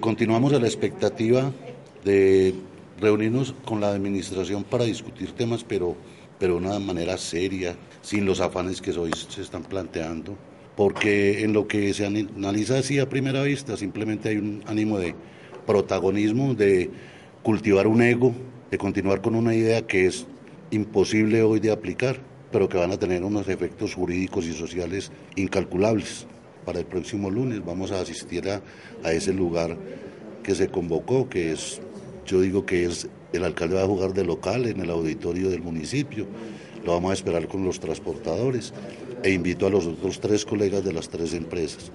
continuamos a la expectativa de reunirnos con la administración para discutir temas, pero, pero de una manera seria, sin los afanes que hoy se están planteando, porque en lo que se analiza así a primera vista simplemente hay un ánimo de protagonismo, de cultivar un ego, de continuar con una idea que es imposible hoy de aplicar, pero que van a tener unos efectos jurídicos y sociales incalculables. Para el próximo lunes vamos a asistir a, ese lugar que se convocó, que es yo digo que es el alcalde va a jugar de local en el auditorio del municipio. Lo vamos a esperar con los transportadores e invito a los otros tres colegas de las tres empresas.